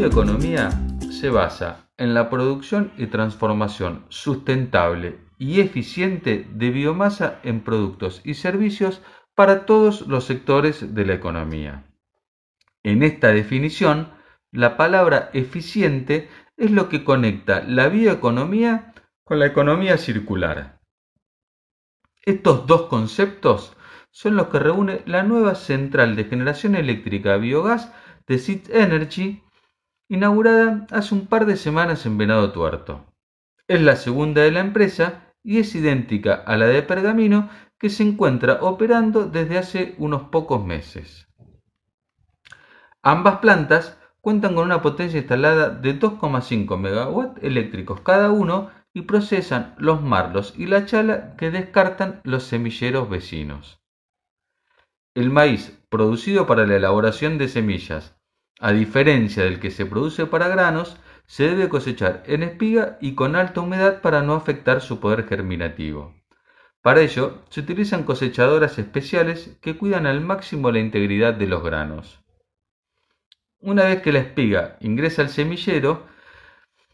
bioeconomía se basa en la producción y transformación sustentable y eficiente de biomasa en productos y servicios para todos los sectores de la economía. En esta definición, la palabra eficiente es lo que conecta la bioeconomía con la economía circular. Estos dos conceptos son los que reúne la nueva central de generación eléctrica biogás de Seed Energy inaugurada hace un par de semanas en Venado Tuerto. Es la segunda de la empresa y es idéntica a la de Pergamino que se encuentra operando desde hace unos pocos meses. Ambas plantas cuentan con una potencia instalada de 2,5 MW eléctricos cada uno y procesan los marlos y la chala que descartan los semilleros vecinos. El maíz producido para la elaboración de semillas a diferencia del que se produce para granos, se debe cosechar en espiga y con alta humedad para no afectar su poder germinativo. Para ello, se utilizan cosechadoras especiales que cuidan al máximo la integridad de los granos. Una vez que la espiga ingresa al semillero,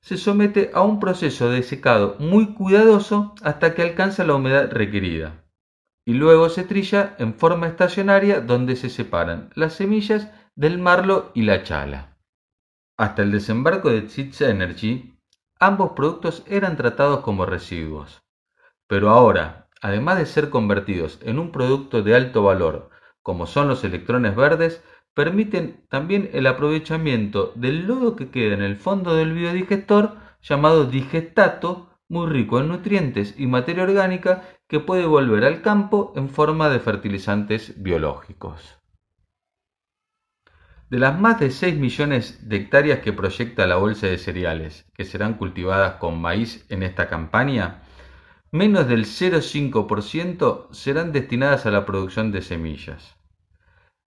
se somete a un proceso de secado muy cuidadoso hasta que alcanza la humedad requerida. Y luego se trilla en forma estacionaria donde se separan las semillas del marlo y la chala. Hasta el desembarco de Seeds Energy, ambos productos eran tratados como residuos. Pero ahora, además de ser convertidos en un producto de alto valor, como son los electrones verdes, permiten también el aprovechamiento del lodo que queda en el fondo del biodigestor llamado digestato, muy rico en nutrientes y materia orgánica que puede volver al campo en forma de fertilizantes biológicos. De las más de 6 millones de hectáreas que proyecta la bolsa de cereales que serán cultivadas con maíz en esta campaña, menos del 0,5% serán destinadas a la producción de semillas.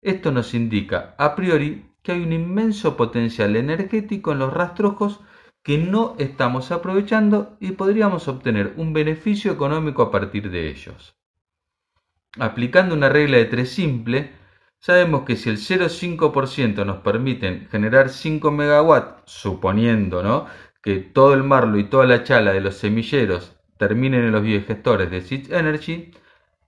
Esto nos indica a priori que hay un inmenso potencial energético en los rastrojos que no estamos aprovechando y podríamos obtener un beneficio económico a partir de ellos. Aplicando una regla de tres simple, sabemos que si el 0,5% nos permiten generar 5 MW, suponiendo ¿no? que todo el marlo y toda la chala de los semilleros terminen en los biogestores de Seed Energy,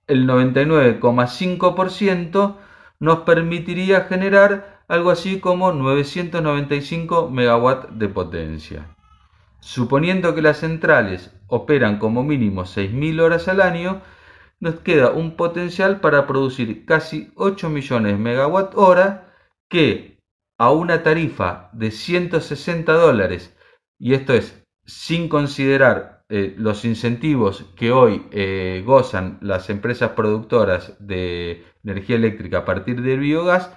el 99,5% nos permitiría generar algo así como 995 MW de potencia. Suponiendo que las centrales operan como mínimo 6.000 horas al año, nos queda un potencial para producir casi 8 millones de megawatt hora que a una tarifa de 160 dólares, y esto es sin considerar eh, los incentivos que hoy eh, gozan las empresas productoras de energía eléctrica a partir del biogás,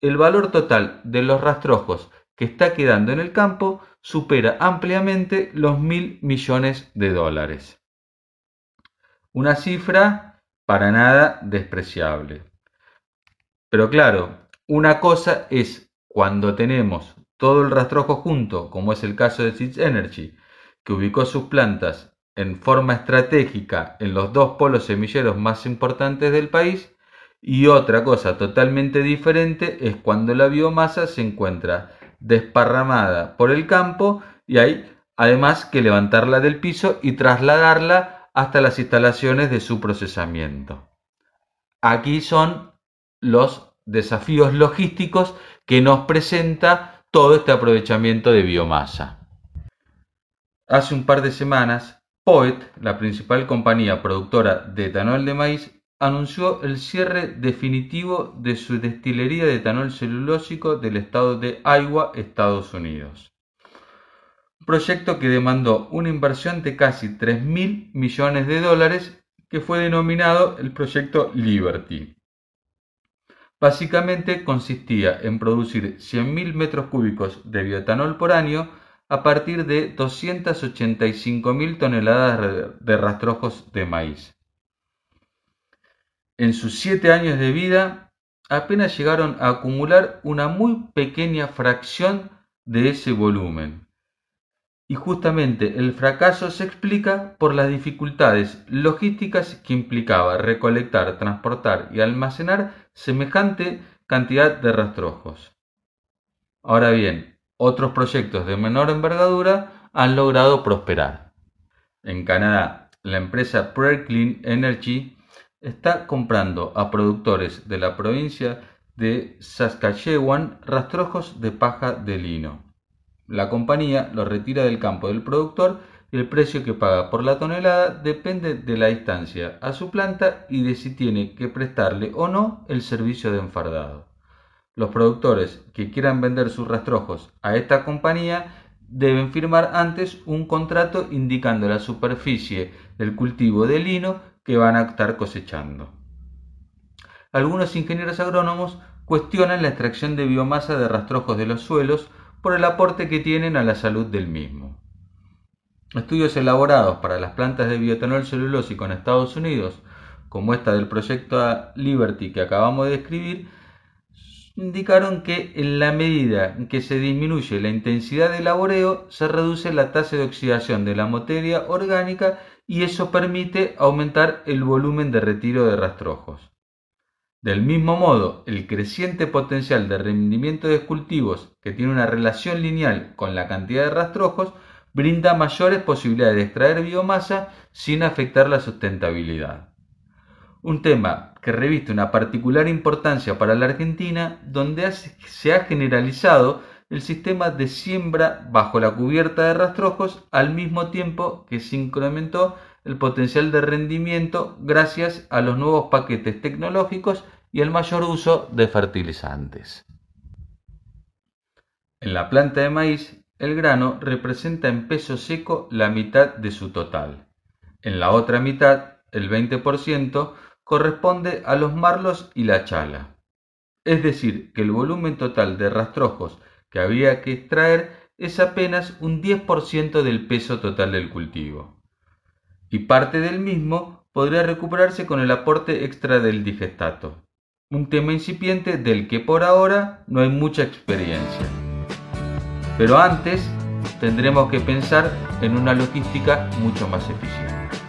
el valor total de los rastrojos que está quedando en el campo supera ampliamente los mil millones de dólares. Una cifra para nada despreciable. Pero claro, una cosa es cuando tenemos todo el rastrojo junto, como es el caso de Seeds Energy, que ubicó sus plantas en forma estratégica en los dos polos semilleros más importantes del país, y otra cosa totalmente diferente es cuando la biomasa se encuentra desparramada por el campo y hay además que levantarla del piso y trasladarla hasta las instalaciones de su procesamiento. Aquí son los desafíos logísticos que nos presenta todo este aprovechamiento de biomasa. Hace un par de semanas, Poet, la principal compañía productora de etanol de maíz, anunció el cierre definitivo de su destilería de etanol celulósico del estado de Iowa, Estados Unidos proyecto que demandó una inversión de casi 3.000 millones de dólares que fue denominado el proyecto Liberty. Básicamente consistía en producir 100.000 metros cúbicos de bioetanol por año a partir de 285.000 toneladas de rastrojos de maíz. En sus siete años de vida apenas llegaron a acumular una muy pequeña fracción de ese volumen y justamente el fracaso se explica por las dificultades logísticas que implicaba recolectar, transportar y almacenar semejante cantidad de rastrojos. Ahora bien, Otros proyectos de menor envergadura han logrado prosperar. En Canadá, la empresa Prairie Clean Energy está comprando a productores de la provincia de Saskatchewan rastrojos de paja de lino. La compañía los retira del campo del productor y el precio que paga por la tonelada depende de la distancia a su planta y de si tiene que prestarle o no el servicio de enfardado. Los productores que quieran vender sus rastrojos a esta compañía deben firmar antes un contrato indicando la superficie del cultivo de lino que van a estar cosechando. Algunos ingenieros agrónomos cuestionan la extracción de biomasa de rastrojos de los suelos por el aporte que tienen a la salud del mismo. Estudios elaborados para las plantas de bioetanol celulósico en Estados Unidos, como esta del proyecto Liberty que acabamos de describir, indicaron que en la medida en que se disminuye la intensidad de laboreo, se reduce la tasa de oxidación de la materia orgánica y eso permite aumentar el volumen de retiro de rastrojos. Del mismo modo, el creciente potencial de rendimiento de cultivos que tiene una relación lineal con la cantidad de rastrojos brinda mayores posibilidades de extraer biomasa sin afectar la sustentabilidad. Un tema que reviste una particular importancia para la Argentina, donde se ha generalizado el sistema de siembra bajo la cubierta de rastrojos al mismo tiempo que se incrementó el potencial de rendimiento gracias a los nuevos paquetes tecnológicos y el mayor uso de fertilizantes. En la planta de maíz, el grano representa en peso seco la mitad de su total. En la otra mitad, el 20%, corresponde a los marlos y la chala. Es decir, que el volumen total de rastrojos que había que extraer es apenas un 10% del peso total del cultivo y parte del mismo podría recuperarse con el aporte extra del digestato, un tema incipiente del que por ahora no hay mucha experiencia. Pero antes tendremos que pensar en una logística mucho más eficiente.